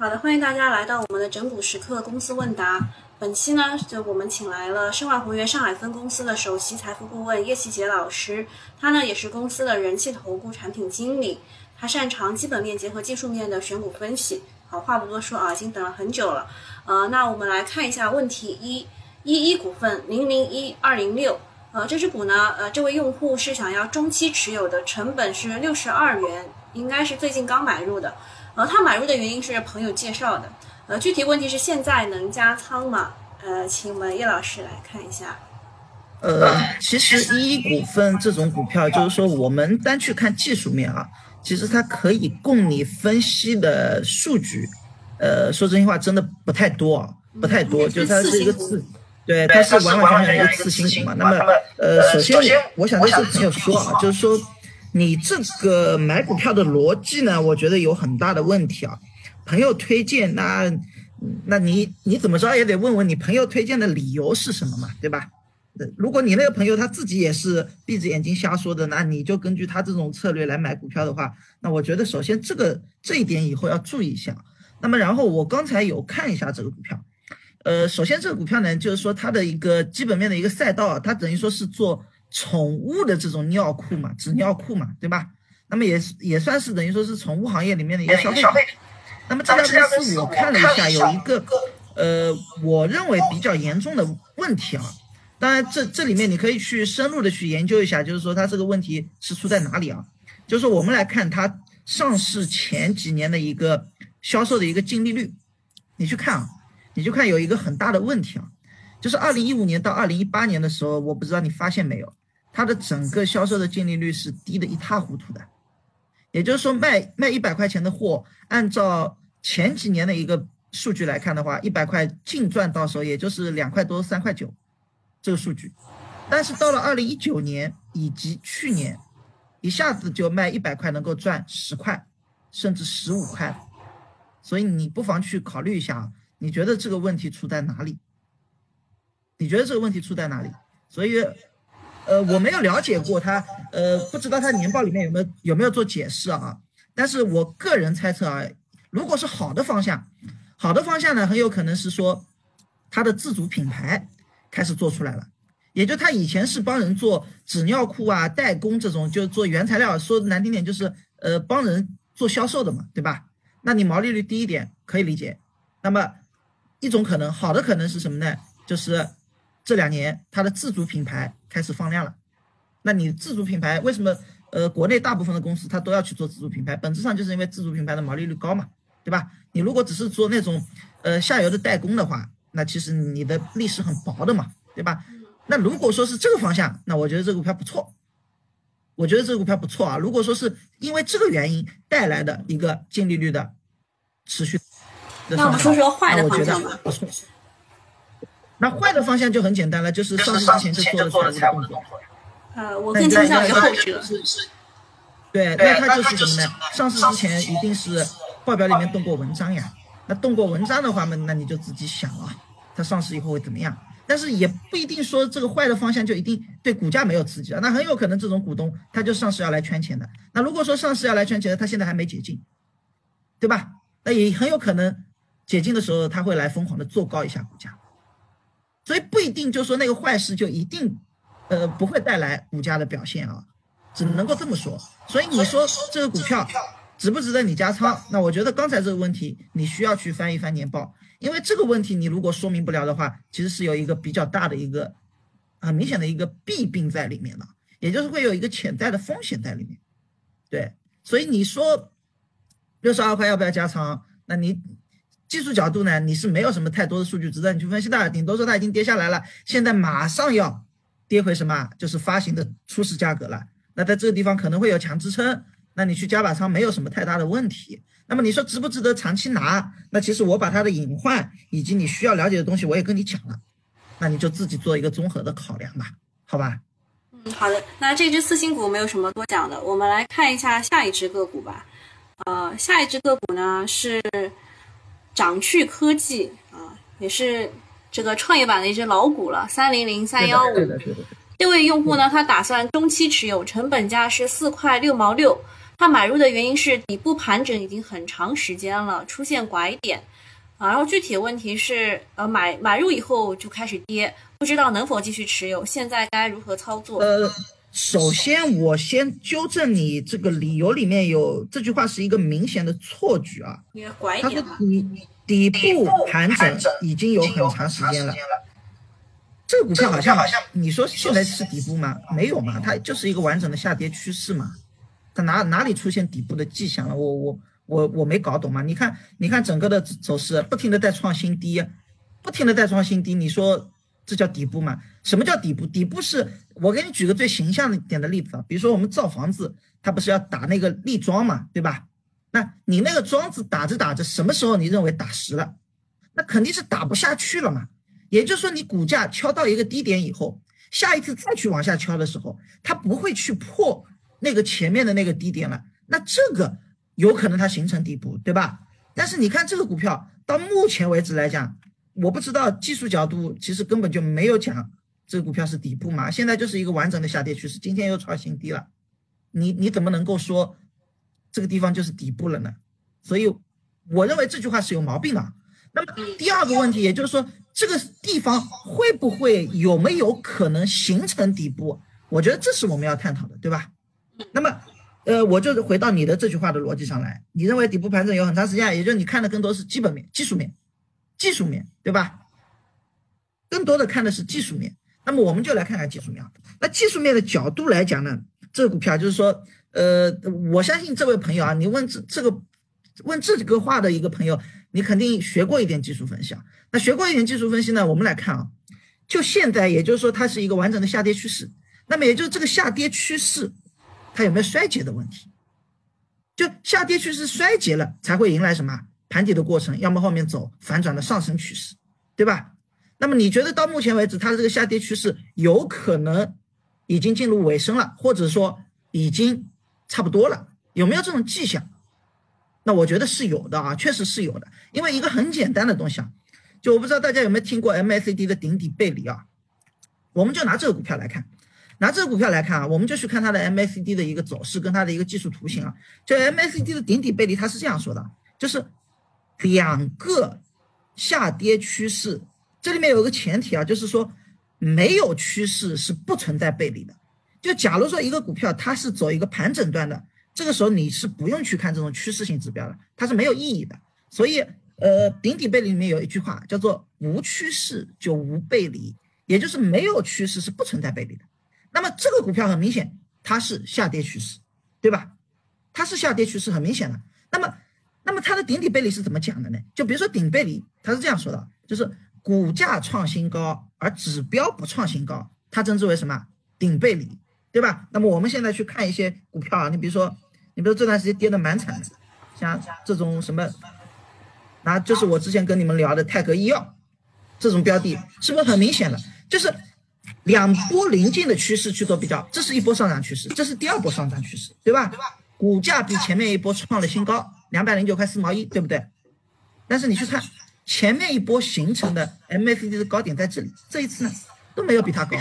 好的，欢迎大家来到我们的整股时刻公司问答。本期呢，就我们请来了申万宏源上海分公司的首席财富顾问叶希杰老师，他呢也是公司的人气投顾产品经理，他擅长基本面结合技术面的选股分析。好，话不多说啊，已经等了很久了。呃，那我们来看一下问题一：一一股份零零一二零六。呃，这只股呢，呃，这位用户是想要中期持有的，成本是六十二元，应该是最近刚买入的。呃，他买入的原因是朋友介绍的。呃，具体问题是现在能加仓吗？呃，请我们叶老师来看一下。呃，其实一一股份这种股票，就是说我们单去看技术面啊，其实它可以供你分析的数据，呃，说真心话，真的不太多，不太多。就它是一个次，对，它是完完全全一个次新股嘛。那么，呃，首先我想跟朋友说啊，就是说。你这个买股票的逻辑呢？我觉得有很大的问题啊。朋友推荐，那那你你怎么着也得问问你朋友推荐的理由是什么嘛，对吧？如果你那个朋友他自己也是闭着眼睛瞎说的，那你就根据他这种策略来买股票的话，那我觉得首先这个这一点以后要注意一下。那么然后我刚才有看一下这个股票，呃，首先这个股票呢，就是说它的一个基本面的一个赛道，它等于说是做。宠物的这种尿裤嘛，纸尿裤嘛，对吧？那么也也算是等于说是宠物行业里面的一个消费。那么这家公司我看了一下，有一个呃，我认为比较严重的问题啊。当然，这这里面你可以去深入的去研究一下，就是说它这个问题是出在哪里啊？就是我们来看它上市前几年的一个销售的一个净利率，你去看啊，你就看有一个很大的问题啊，就是二零一五年到二零一八年的时候，我不知道你发现没有。它的整个销售的净利率是低的一塌糊涂的，也就是说卖卖一百块钱的货，按照前几年的一个数据来看的话，一百块净赚到手也就是两块多三块九，这个数据。但是到了二零一九年以及去年，一下子就卖一百块能够赚十块，甚至十五块，所以你不妨去考虑一下，你觉得这个问题出在哪里？你觉得这个问题出在哪里？所以。呃，我没有了解过它，呃，不知道它年报里面有没有有没有做解释啊？但是我个人猜测啊，如果是好的方向，好的方向呢，很有可能是说它的自主品牌开始做出来了，也就它以前是帮人做纸尿裤啊，代工这种，就做原材料，说难听点就是呃帮人做销售的嘛，对吧？那你毛利率低一点可以理解。那么一种可能，好的可能是什么呢？就是这两年它的自主品牌。开始放量了，那你自主品牌为什么？呃，国内大部分的公司它都要去做自主品牌，本质上就是因为自主品牌的毛利率高嘛，对吧？你如果只是做那种呃下游的代工的话，那其实你的利是很薄的嘛，对吧？那如果说是这个方向，那我觉得这个股票不错，我觉得这个股票不错啊。如果说是因为这个原因带来的一个净利率的持续，那我们说说坏的方向吧。那坏的方向就很简单了，就是上市之前就做了财务动作。呃，我更倾向于后者。对，那他就是什么呢？上市之前一定是报表里面动过文章呀。那动过文章的话嘛，那你就自己想啊，它上市以后会怎么样？但是也不一定说这个坏的方向就一定对股价没有刺激啊。那很有可能这种股东他就上市要来圈钱的。那如果说上市要来圈钱的，他现在还没解禁，对吧？那也很有可能解禁的时候他会来疯狂的做高一下股价。所以不一定就说那个坏事就一定，呃，不会带来股价的表现啊，只能够这么说。所以你说这个股票值不值得你加仓？那我觉得刚才这个问题你需要去翻一翻年报，因为这个问题你如果说明不了的话，其实是有一个比较大的一个很明显的一个弊病在里面的，也就是会有一个潜在的风险在里面。对，所以你说六十二块要不要加仓？那你。技术角度呢，你是没有什么太多的数据值得你去分析的，顶多说它已经跌下来了，现在马上要跌回什么，就是发行的初始价格了。那在这个地方可能会有强支撑，那你去加把仓没有什么太大的问题。那么你说值不值得长期拿？那其实我把它的隐患以及你需要了解的东西我也跟你讲了，那你就自己做一个综合的考量吧，好吧？嗯，好的。那这只次新股没有什么多讲的，我们来看一下下一只个股吧。呃，下一只个股呢是。掌趣科技啊，也是这个创业板的一只老股了，三零零三幺五。这位用户呢，他打算中期持有，成本价是四块六毛六。他买入的原因是底部盘整已经很长时间了，出现拐点啊。然后具体的问题是，呃，买买入以后就开始跌，不知道能否继续持有，现在该如何操作？呃，首先我先纠正你这个理由里面有这句话是一个明显的错觉啊，它底底部盘整已经有很长时间了。这个股票好像你说现在是底部吗？没有嘛，它就是一个完整的下跌趋势嘛。它哪哪里出现底部的迹象了？我我我我没搞懂嘛？你看你看整个的走势，不停的在创新低，不停的在创新低，你说这叫底部吗？什么叫底部？底部是我给你举个最形象的点的例子啊，比如说我们造房子，它不是要打那个立桩嘛，对吧？那你那个桩子打着打着，什么时候你认为打实了？那肯定是打不下去了嘛。也就是说，你股价敲到一个低点以后，下一次再去往下敲的时候，它不会去破。那个前面的那个低点了，那这个有可能它形成底部，对吧？但是你看这个股票到目前为止来讲，我不知道技术角度其实根本就没有讲这个股票是底部嘛，现在就是一个完整的下跌趋势，今天又创新低了，你你怎么能够说这个地方就是底部了呢？所以我认为这句话是有毛病的。那么第二个问题，也就是说这个地方会不会有没有可能形成底部？我觉得这是我们要探讨的，对吧？那么，呃，我就回到你的这句话的逻辑上来。你认为底部盘整有很长时间，也就是你看的更多是基本面、技术面、技术面对吧？更多的看的是技术面。那么我们就来看看技术面。那技术面的角度来讲呢，这个股票就是说，呃，我相信这位朋友啊，你问这这个问这个话的一个朋友，你肯定学过一点技术分析啊。那学过一点技术分析呢，我们来看啊，就现在，也就是说它是一个完整的下跌趋势。那么也就是这个下跌趋势。它有没有衰竭的问题？就下跌趋势衰竭了，才会迎来什么盘底的过程，要么后面走反转的上升趋势，对吧？那么你觉得到目前为止，它的这个下跌趋势有可能已经进入尾声了，或者说已经差不多了？有没有这种迹象？那我觉得是有的啊，确实是有的。因为一个很简单的东西啊，就我不知道大家有没有听过 MACD 的顶底背离啊？我们就拿这个股票来看。拿这个股票来看啊，我们就去看它的 MACD 的一个走势跟它的一个技术图形啊。就 MACD 的顶底背离，它是这样说的，就是两个下跌趋势，这里面有个前提啊，就是说没有趋势是不存在背离的。就假如说一个股票它是走一个盘整段的，这个时候你是不用去看这种趋势性指标的，它是没有意义的。所以，呃，顶底背离里面有一句话叫做无趋势就无背离，也就是没有趋势是不存在背离的。那么这个股票很明显，它是下跌趋势，对吧？它是下跌趋势，很明显的。那么，那么它的顶底背离是怎么讲的呢？就比如说顶背离，它是这样说的，就是股价创新高，而指标不创新高，它称之为什么？顶背离，对吧？那么我们现在去看一些股票啊，你比如说，你比如这段时间跌的蛮惨的，像这种什么，那就是我之前跟你们聊的泰格医药这种标的，是不是很明显的？就是。两波临近的趋势去做比较，这是一波上涨趋势，这是第二波上涨趋势，对吧？股价比前面一波创了新高，两百零九块四毛一，对不对？但是你去看前面一波形成的 MACD 的高点在这里，这一次呢都没有比它高。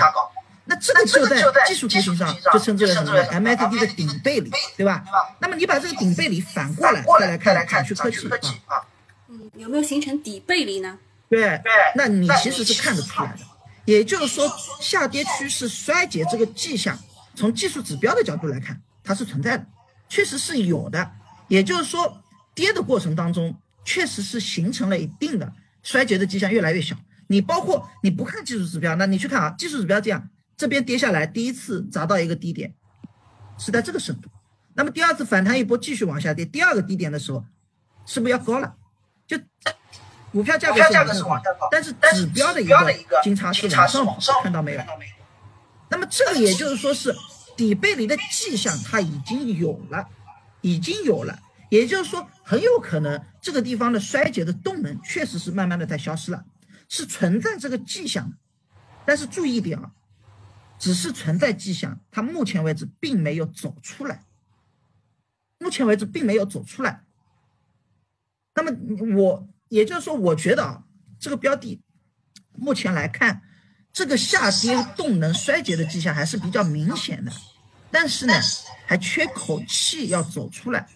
那这个就在技术图形上就称之为什么？MACD 的顶背离，对吧？那么你把这个顶背离反过来再来看展旭科技啊，嗯，有没有形成底背离呢？对，那你其实是看得出来的。也就是说，下跌趋势衰竭这个迹象，从技术指标的角度来看，它是存在的，确实是有的。也就是说，跌的过程当中，确实是形成了一定的衰竭的迹象，越来越小。你包括你不看技术指标，那你去看啊，技术指标这样，这边跌下来，第一次砸到一个低点，是在这个深度，那么第二次反弹一波继续往下跌，第二个低点的时候，是不是要高了？就。股票价格是往下高，但是指标的一个金叉是往上跑，看到没有？那么这个也就是说是底背离的迹象，它已经有了，已经有了，也就是说很有可能这个地方的衰竭的动能确实是慢慢的在消失了，是存在这个迹象。但是注意一点啊，只是存在迹象，它目前为止并没有走出来，目前为止并没有走出来。那么我。也就是说，我觉得啊，这个标的目前来看，这个下跌动能衰竭的迹象还是比较明显的，但是呢，还缺口气要走出来。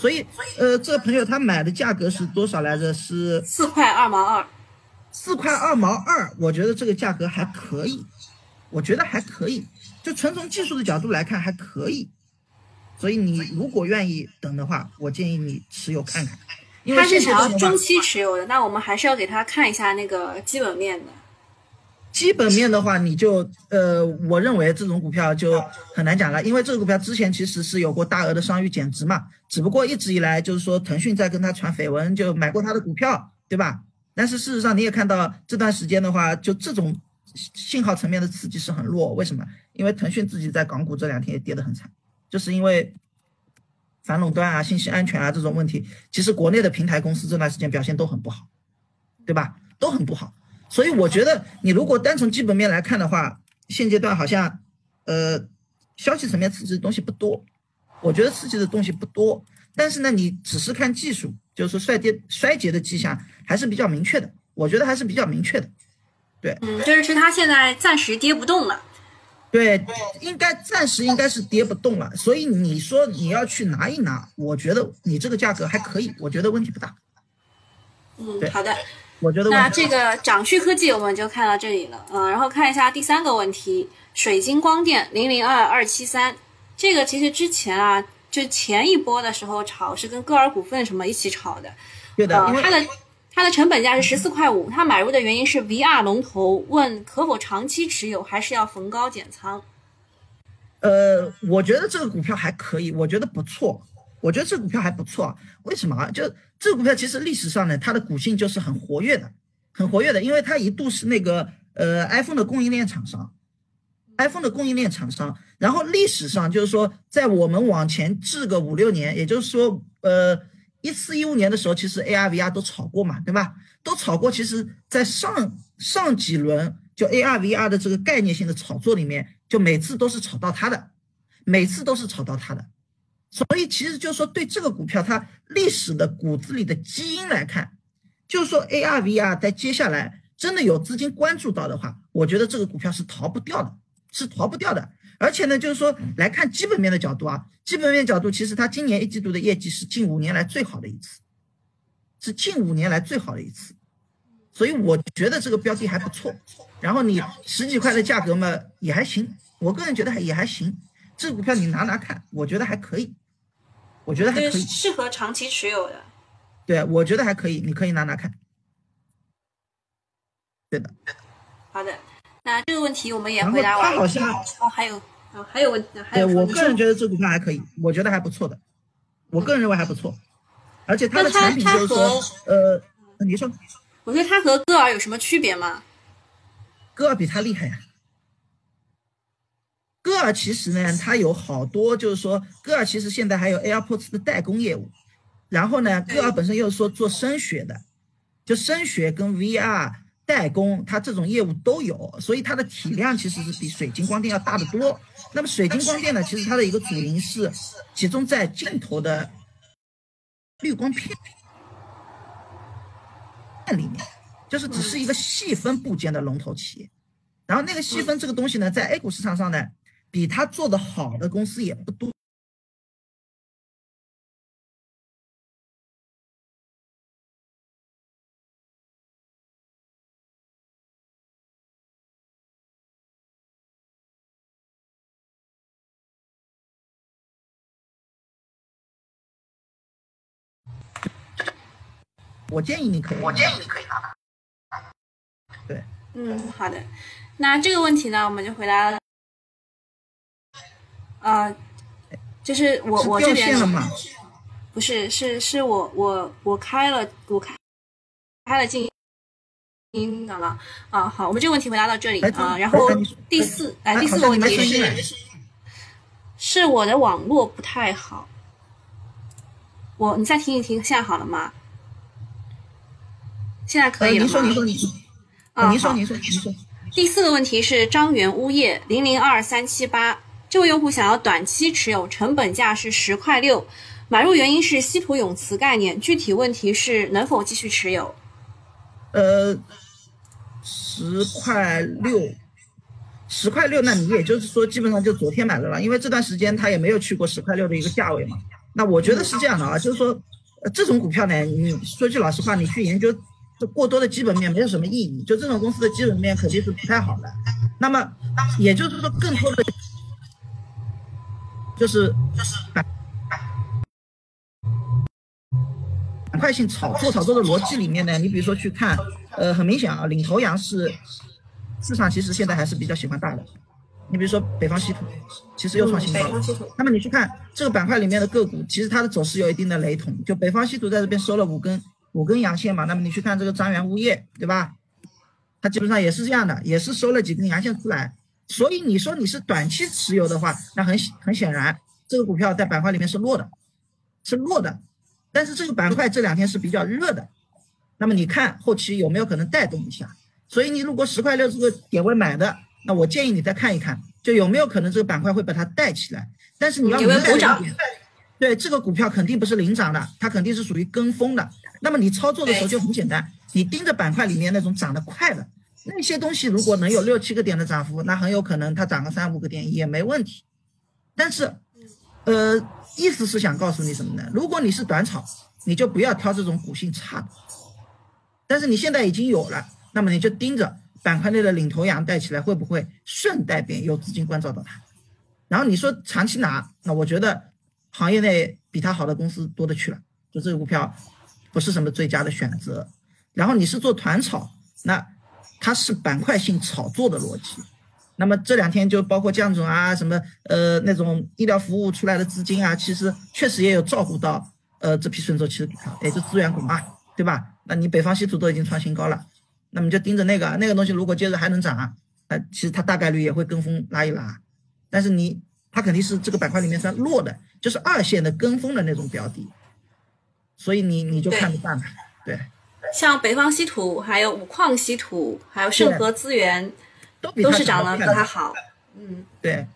所以，呃，这个朋友他买的价格是多少来着？是四块二毛二。四块二毛二，我觉得这个价格还可以，我觉得还可以，就纯从技术的角度来看还可以。所以你如果愿意等的话，我建议你持有看看。他是想要中期持有的，那我们还是要给他看一下那个基本面的。基本面的话，你就呃，我认为这种股票就很难讲了，因为这个股票之前其实是有过大额的商誉减值嘛，只不过一直以来就是说腾讯在跟他传绯闻，就买过他的股票，对吧？但是事实上你也看到这段时间的话，就这种信号层面的刺激是很弱，为什么？因为腾讯自己在港股这两天也跌得很惨，就是因为。反垄断啊，信息安全啊，这种问题，其实国内的平台公司这段时间表现都很不好，对吧？都很不好。所以我觉得，你如果单从基本面来看的话，现阶段好像，呃，消息层面刺激的东西不多。我觉得刺激的东西不多，但是呢，你只是看技术，就是说衰跌衰竭的迹象还是比较明确的。我觉得还是比较明确的。对，嗯，就是它现在暂时跌不动了。对，应该暂时应该是跌不动了，所以你说你要去拿一拿，我觉得你这个价格还可以，我觉得问题不大。嗯，好的，我觉得那这个掌旭科技我们就看到这里了，嗯，然后看一下第三个问题，水晶光电零零二二七三，这个其实之前啊，就前一波的时候炒是跟歌尔股份什么一起炒的，对的，它的。它的成本价是十四块五，它买入的原因是 VR 龙头，问可否长期持有，还是要逢高减仓？呃，我觉得这个股票还可以，我觉得不错，我觉得这股票还不错。为什么啊？就这股票其实历史上呢，它的股性就是很活跃的，很活跃的，因为它一度是那个呃 iPhone 的供应链厂商，iPhone 的供应链厂商。然后历史上就是说，在我们往前置个五六年，也就是说呃。一四一五年的时候，其实 AR VR 都炒过嘛，对吧？都炒过。其实，在上上几轮就 AR VR 的这个概念性的炒作里面，就每次都是炒到它的，每次都是炒到它的。所以，其实就是说，对这个股票它历史的骨子里的基因来看，就是说 AR VR 在接下来真的有资金关注到的话，我觉得这个股票是逃不掉的，是逃不掉的。而且呢，就是说来看基本面的角度啊，基本面角度，其实它今年一季度的业绩是近五年来最好的一次，是近五年来最好的一次，所以我觉得这个标的还不错。然后你十几块的价格嘛，也还行，我个人觉得还也还行。这个股票你拿拿看，我觉得还可以，我觉得还可以，适合长期持有的。对，我觉得还可以，你可以拿拿看。对的。好的。那这个问题我们也回答完。他好像哦，还有哦，还有问，还有。对我个人觉得这股票还可以，我觉得还不错的，我个人认为还不错，而且它的产品就是说，呃，你说，我觉得它和歌尔有什么区别吗？歌尔比它厉害呀。歌尔其实呢，它有好多，就是说，歌尔其实现在还有 AirPods 的代工业务，然后呢，歌尔本身又是说做声学的，就声学跟 VR。代工，它这种业务都有，所以它的体量其实是比水晶光电要大得多。那么水晶光电呢，其实它的一个主营是集中在镜头的滤光片里面，就是只是一个细分部件的龙头企业。然后那个细分这个东西呢，在 A 股市场上呢，比他做的好的公司也不多。我建议你可以，我建议你可以拿。对，嗯，好的。那这个问题呢，我们就回答了。啊，就是我我这边不是，是是我我我开了我开开了静音的了啊。好，我们这个问题回答到这里啊。然后第四哎，第四个问题是，是我的网络不太好。我你再听一听，现在好了吗？现在可以了吗？您说，您说，您说。啊，您说，您说，您说。第四个问题是张元物业零零二三七八，这位用户想要短期持有，成本价是十块六，买入原因是稀土永磁概念，具体问题是能否继续持有？呃，十块六，十块六，那你也就是说基本上就昨天买的了，因为这段时间它也没有去过十块六的一个价位嘛。那我觉得是这样的啊，就是说，这种股票呢，你说句老实话，你去研究过多的基本面没有什么意义。就这种公司的基本面肯定是不太好的。那么也就是说，更多的就是板板块性炒作炒作的逻辑里面呢，你比如说去看，呃，很明显啊，领头羊是。市场其实现在还是比较喜欢大的，你比如说北方稀土，其实又创新高了。那么你去看这个板块里面的个股，其实它的走势有一定的雷同。就北方稀土在这边收了五根五根阳线嘛，那么你去看这个张元物业，对吧？它基本上也是这样的，也是收了几根阳线出来。所以你说你是短期持有的话，那很很显然，这个股票在板块里面是弱的，是弱的。但是这个板块这两天是比较热的，那么你看后期有没有可能带动一下？所以你如果十块六这个点位买的，那我建议你再看一看，就有没有可能这个板块会把它带起来。但是你要明白一点，对这个股票肯定不是领涨的，它肯定是属于跟风的。那么你操作的时候就很简单，你盯着板块里面那种涨得快的那些东西，如果能有六七个点的涨幅，那很有可能它涨个三五个点也没问题。但是，呃，意思是想告诉你什么呢？如果你是短炒，你就不要挑这种股性差的。但是你现在已经有了。那么你就盯着板块内的领头羊带起来，会不会顺带便有资金关照到它？然后你说长期拿，那我觉得行业内比它好的公司多的去了，就这个股票不是什么最佳的选择。然后你是做团炒，那它是板块性炒作的逻辑。那么这两天就包括降准啊，什么呃那种医疗服务出来的资金啊，其实确实也有照顾到呃这批顺周期的股票，也就资源股嘛，对吧？那你北方稀土都已经创新高了。那么就盯着那个那个东西，如果接着还能涨啊，呃，其实它大概率也会跟风拉一拉，但是你它肯定是这个板块里面算弱的，就是二线的跟风的那种标的，所以你你就看着办吧。对，像北方稀土、还有五矿稀土、还有盛和资源，都都是涨得比它好。嗯，对，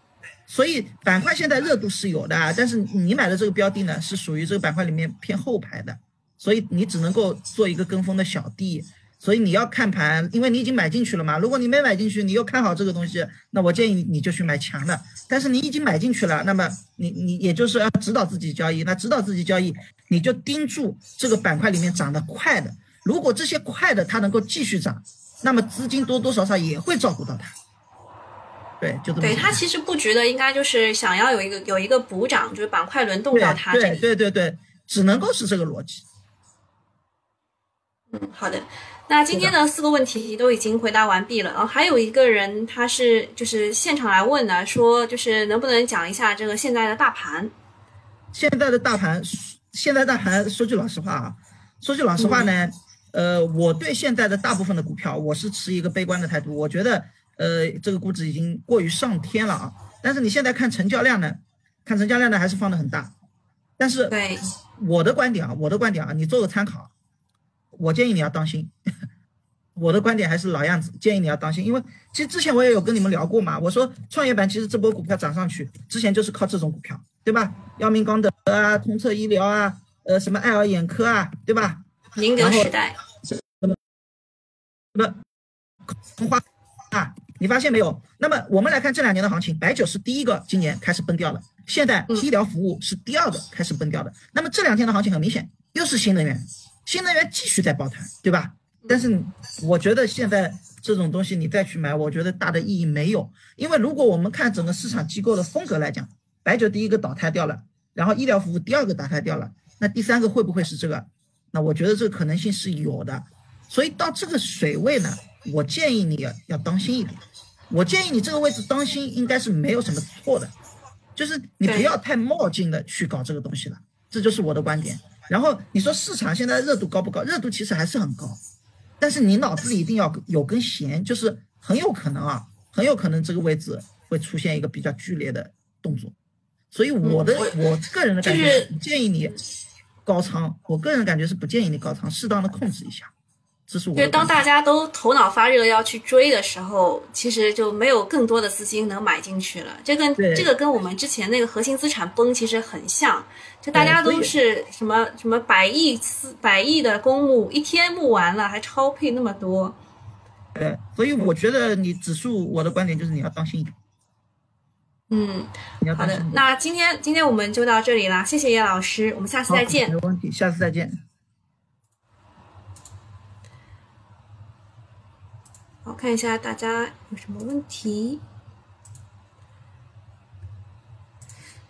所以板块现在热度是有的，但是你买的这个标的呢，是属于这个板块里面偏后排的，所以你只能够做一个跟风的小弟。所以你要看盘，因为你已经买进去了嘛。如果你没买进去，你又看好这个东西，那我建议你就去买强的。但是你已经买进去了，那么你你也就是要指导自己交易。那指导自己交易，你就盯住这个板块里面涨得快的。如果这些快的它能够继续涨，那么资金多多少少也会照顾到它。对，就这么。对它其实布局的应该就是想要有一个有一个补涨，就是板块轮动到它这里。对对对对，只能够是这个逻辑。嗯，好的。那今天的四个问题都已经回答完毕了，然后还有一个人他是就是现场来问的，说就是能不能讲一下这个现在的大盘？现在的大盘，现在大盘说句老实话啊，说句老实话呢，呃，我对现在的大部分的股票我是持一个悲观的态度，我觉得呃这个估值已经过于上天了啊。但是你现在看成交量呢，看成交量呢还是放的很大，但是对我的观点啊，我的观点啊，你做个参考。我建议你要当心，我的观点还是老样子，建议你要当心，因为其实之前我也有跟你们聊过嘛，我说创业板其实这波股票涨上去之前就是靠这种股票，对吧？药明光德啊，通策医疗啊，呃，什么爱尔眼科啊，对吧？宁德时代，什么花啊？你发现没有？那么我们来看这两年的行情，白酒是第一个今年开始崩掉了，现在医疗服务是第二个开始崩掉的。那么这两天的行情很明显，又是新能源。新能源继续在抱团，对吧？但是我觉得现在这种东西你再去买，我觉得大的意义没有。因为如果我们看整个市场机构的风格来讲，白酒第一个倒台掉了，然后医疗服务第二个倒台掉了，那第三个会不会是这个？那我觉得这个可能性是有的。所以到这个水位呢，我建议你要要当心一点。我建议你这个位置当心，应该是没有什么错的，就是你不要太冒进的去搞这个东西了。这就是我的观点。然后你说市场现在热度高不高？热度其实还是很高，但是你脑子里一定要有根弦，就是很有可能啊，很有可能这个位置会出现一个比较剧烈的动作。所以我的我个人的感觉不建议你高仓，我个人感觉是不建议你高仓，适当的控制一下。这是我。就当大家都头脑发热要去追的时候，其实就没有更多的资金能买进去了。这跟这个跟我们之前那个核心资产崩其实很像，就大家都是什么什么百亿私百亿的公募，一天募完了还超配那么多，对，所以我觉得你指数，我的观点就是你要当心一点。嗯，好的。那今天今天我们就到这里啦，谢谢叶老师，我们下次再见。没问题，下次再见。好，看一下大家有什么问题。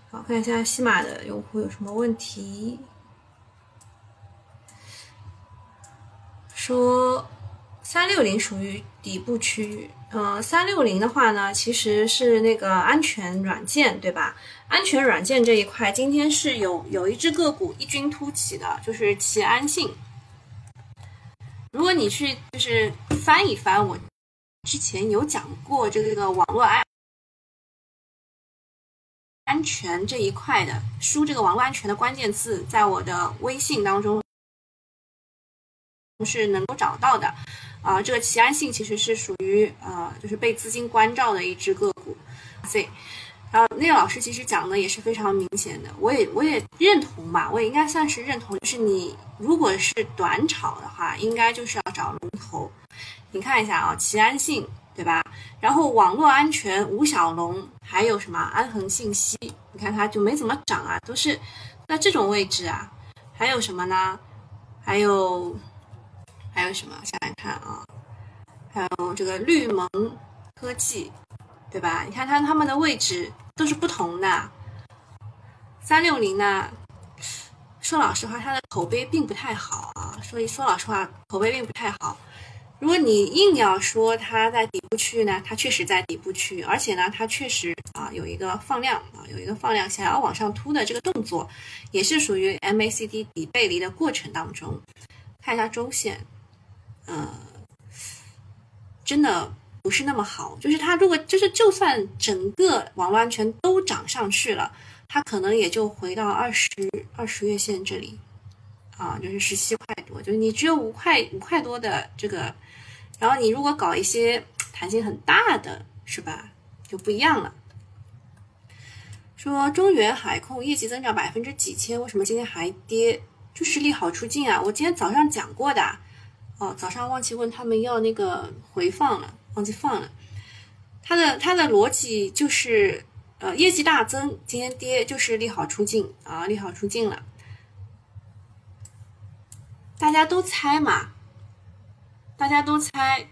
好，看一下西马的用户有什么问题。说三六零属于底部区域，呃，三六零的话呢，其实是那个安全软件，对吧？安全软件这一块，今天是有有一只个股异军突起的，就是齐安信。如果你去就是翻一翻我之前有讲过这个网络安安全这一块的，输这个网络安全的关键字，在我的微信当中是能够找到的。啊、这个齐安信其实是属于呃，就是被资金关照的一只个股，对。然后那个老师其实讲的也是非常明显的，我也我也认同吧，我也应该算是认同，就是你如果是短炒的话，应该就是要找龙头。你看一下啊，齐安信对吧？然后网络安全吴小龙，还有什么安恒信息，你看它就没怎么涨啊，都是在这种位置啊。还有什么呢？还有还有什么？想想看啊，还有这个绿盟科技，对吧？你看它它们的位置都是不同的。三六零呢，说老实话，它的口碑并不太好啊。所以说老实话，口碑并不太好。如果你硬要说它在底部区域呢，它确实在底部区域，而且呢，它确实啊有一个放量啊，有一个放量想要往上突的这个动作，也是属于 MACD 底背离的过程当中。看一下周线，呃，真的不是那么好。就是它如果就是就算整个网络安全都涨上去了，它可能也就回到二十二十月线这里。啊，就是十七块多，就是你只有五块五块多的这个，然后你如果搞一些弹性很大的，是吧，就不一样了。说中原海控业绩增长百分之几千，为什么今天还跌？就是利好出尽啊！我今天早上讲过的，哦，早上忘记问他们要那个回放了，忘记放了。它的它的逻辑就是，呃，业绩大增，今天跌就是利好出尽啊，利好出尽了。大家都猜嘛，大家都猜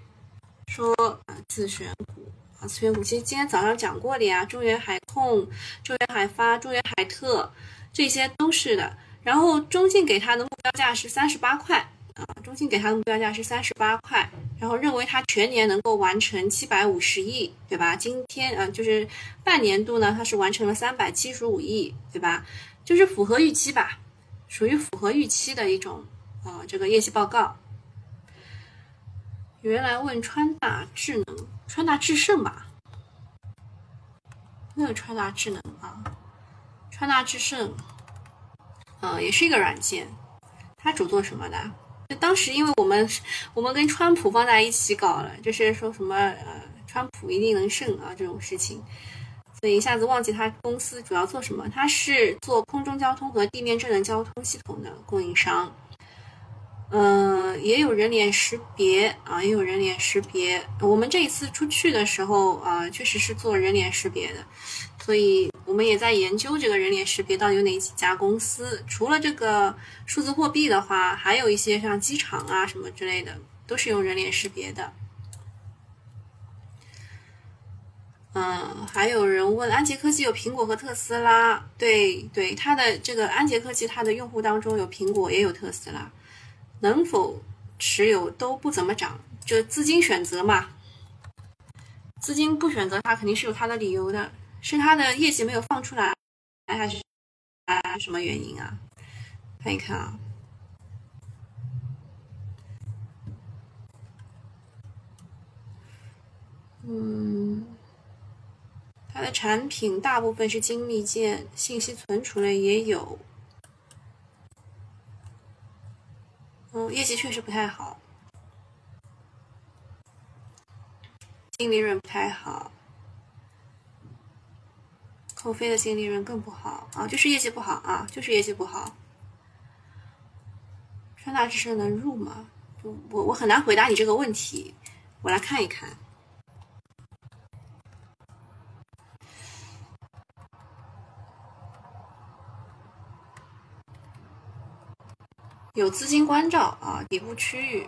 说啊，自选股啊，自选股其实今天早上讲过的呀，中原海控、中原海发、中原海特这些都是的。然后中信给它的目标价是三十八块啊，中信给它的目标价是三十八块，然后认为它全年能够完成七百五十亿，对吧？今天啊，就是半年度呢，它是完成了三百七十五亿，对吧？就是符合预期吧，属于符合预期的一种。啊，这个业绩报告，有人来问川大智能、川大智胜吧？没有川大智能啊，川大智胜，呃，也是一个软件，它主做什么的？当时因为我们我们跟川普放在一起搞了，就是说什么呃，川普一定能胜啊这种事情，所以一下子忘记他公司主要做什么。他是做空中交通和地面智能交通系统的供应商。嗯，也有人脸识别啊，也有人脸识别。我们这一次出去的时候啊，确实是做人脸识别的，所以我们也在研究这个人脸识别到底有哪几家公司。除了这个数字货币的话，还有一些像机场啊什么之类的，都是用人脸识别的。嗯，还有人问安捷科技有苹果和特斯拉，对对，它的这个安捷科技，它的用户当中有苹果也有特斯拉。能否持有都不怎么涨，就资金选择嘛。资金不选择它，肯定是有它的理由的，是它的业绩没有放出来，还是啊什么原因啊？看一看啊，嗯，它的产品大部分是精密件，信息存储类也有。嗯，业绩确实不太好，净利润不太好，扣非的净利润更不好啊，就是业绩不好啊，就是业绩不好。川大智胜能入吗？我我很难回答你这个问题，我来看一看。有资金关照啊，底部区域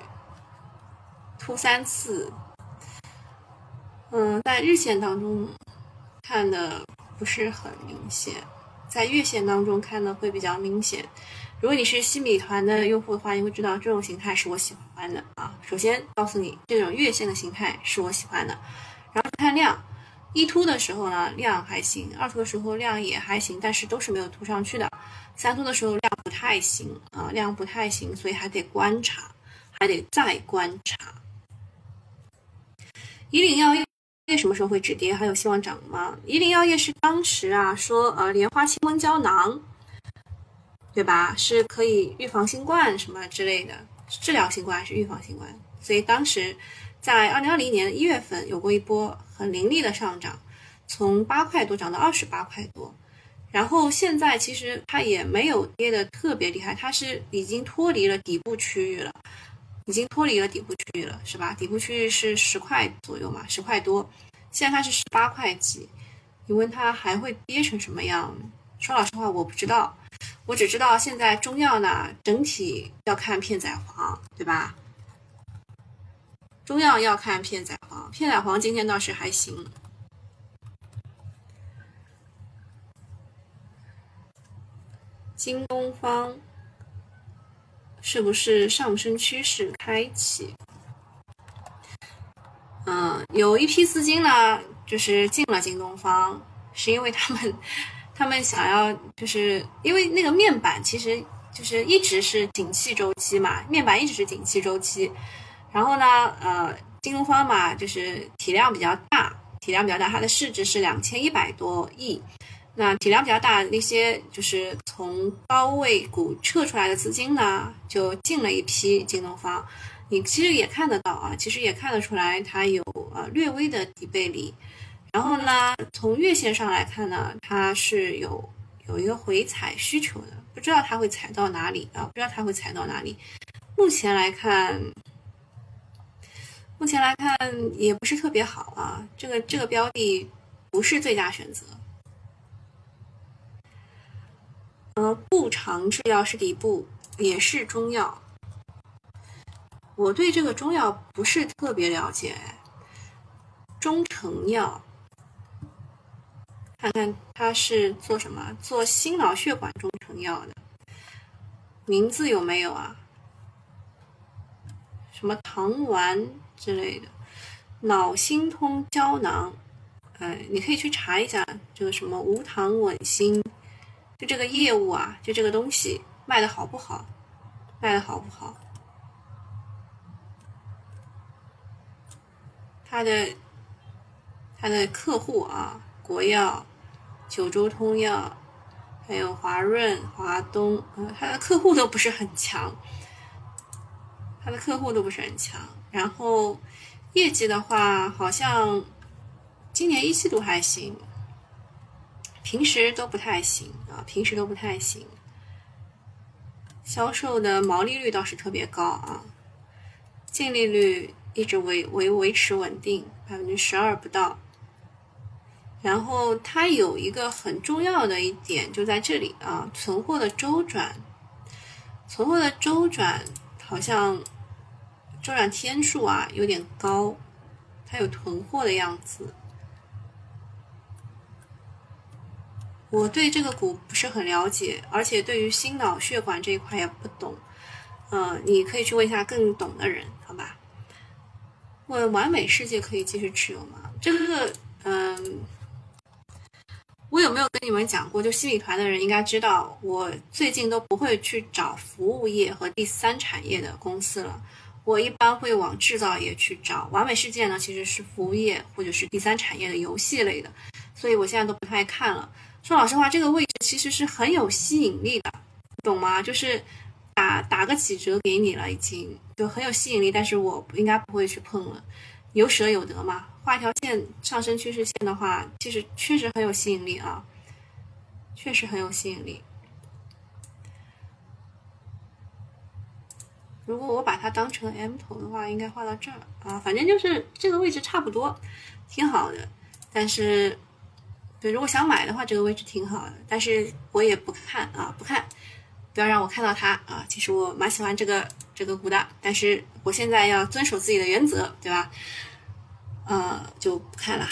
突三次，嗯，在日线当中看的不是很明显，在月线当中看的会比较明显。如果你是新米团的用户的话，你会知道这种形态是我喜欢的啊。首先告诉你，这种月线的形态是我喜欢的。然后看量，一突的时候呢，量还行；二突的时候量也还行，但是都是没有突上去的。三突的时候量不太行啊，量不太行，所以还得观察，还得再观察。以岭药业什么时候会止跌？还有希望涨吗？一零药业是当时啊说呃莲花清瘟胶囊，对吧？是可以预防新冠什么之类的，治疗新冠还是预防新冠？所以当时在二零二零年一月份有过一波很凌厉的上涨，从八块多涨到二十八块多。然后现在其实它也没有跌的特别厉害，它是已经脱离了底部区域了，已经脱离了底部区域了，是吧？底部区域是十块左右嘛，十块多，现在它是十八块几，你问它还会跌成什么样？说老实话，我不知道，我只知道现在中药呢整体要看片仔癀，对吧？中药要看片仔癀，片仔癀今天倒是还行。新东方是不是上升趋势开启？嗯，有一批资金呢，就是进了京东方，是因为他们他们想要，就是因为那个面板其实就是一直是景气周期嘛，面板一直是景气周期。然后呢，呃，京东方嘛，就是体量比较大，体量比较大，它的市值是两千一百多亿。那体量比较大那些，就是从高位股撤出来的资金呢，就进了一批京东方。你其实也看得到啊，其实也看得出来它有呃略微的底背离。然后呢，从月线上来看呢，它是有有一个回踩需求的，不知道它会踩到哪里啊？不知道它会踩到哪里。目前来看，目前来看也不是特别好啊。这个这个标的不是最佳选择。呃，步长制药是底部，也是中药。我对这个中药不是特别了解。中成药，看看它是做什么？做心脑血管中成药的，名字有没有啊？什么糖丸之类的，脑心通胶囊。哎，你可以去查一下这个什么无糖稳心。就这个业务啊，就这个东西卖的好不好？卖的好不好？他的他的客户啊，国药、九州通药，还有华润、华东，呃，他的客户都不是很强，他的客户都不是很强。然后业绩的话，好像今年一季度还行。平时都不太行啊，平时都不太行。销售的毛利率倒是特别高啊，净利率一直维维维持稳定，百分之十二不到。然后它有一个很重要的一点就在这里啊，存货的周转，存货的周转好像周转天数啊有点高，它有囤货的样子。我对这个股不是很了解，而且对于心脑血管这一块也不懂。嗯，你可以去问一下更懂的人，好吧？问完美世界可以继续持有吗？这个，嗯，我有没有跟你们讲过？就新米团的人应该知道，我最近都不会去找服务业和第三产业的公司了，我一般会往制造业去找。完美世界呢，其实是服务业或者是第三产业的游戏类的，所以我现在都不太看了。说老实话，这个位置其实是很有吸引力的，懂吗？就是打打个几折给你了，已经就很有吸引力。但是我应该不会去碰了，有舍有得嘛。画一条线上升趋势线的话，其实确实很有吸引力啊，确实很有吸引力。如果我把它当成 M 头的话，应该画到这儿啊，反正就是这个位置差不多，挺好的。但是，对，如果想买的话，这个位置挺好的，但是我也不看啊，不看，不要让我看到它啊。其实我蛮喜欢这个这个股的，但是我现在要遵守自己的原则，对吧？呃，就不看了。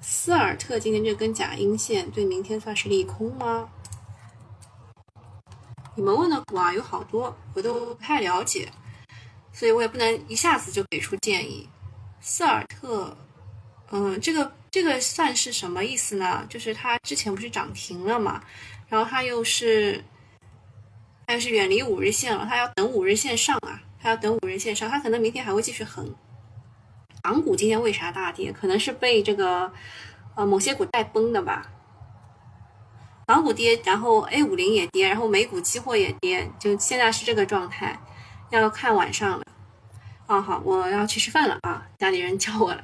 斯尔特今天这根假阴线对明天算是利空吗？你们问的股啊有好多，我都不太了解，所以我也不能一下子就给出建议。斯尔特，嗯，这个这个算是什么意思呢？就是它之前不是涨停了嘛，然后它又是，它又是远离五日线了，它要等五日线上啊，它要等五日线上，它可能明天还会继续横。港股今天为啥大跌？可能是被这个呃某些股带崩的吧。港股跌，然后 A 五零也跌，然后美股期货也跌，就现在是这个状态，要看晚上了。哦，好，我要去吃饭了啊，家里人叫我了，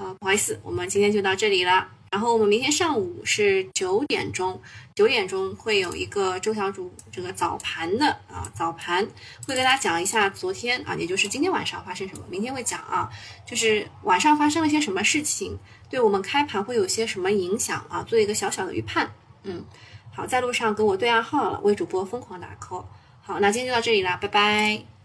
啊，不好意思，我们今天就到这里了。然后我们明天上午是九点钟，九点钟会有一个周小主这个早盘的啊，早盘会跟大家讲一下昨天啊，也就是今天晚上发生什么，明天会讲啊，就是晚上发生了些什么事情，对我们开盘会有些什么影响啊，做一个小小的预判。嗯，好，在路上跟我对暗号了，为主播疯狂打 call。好，那今天就到这里啦，拜拜。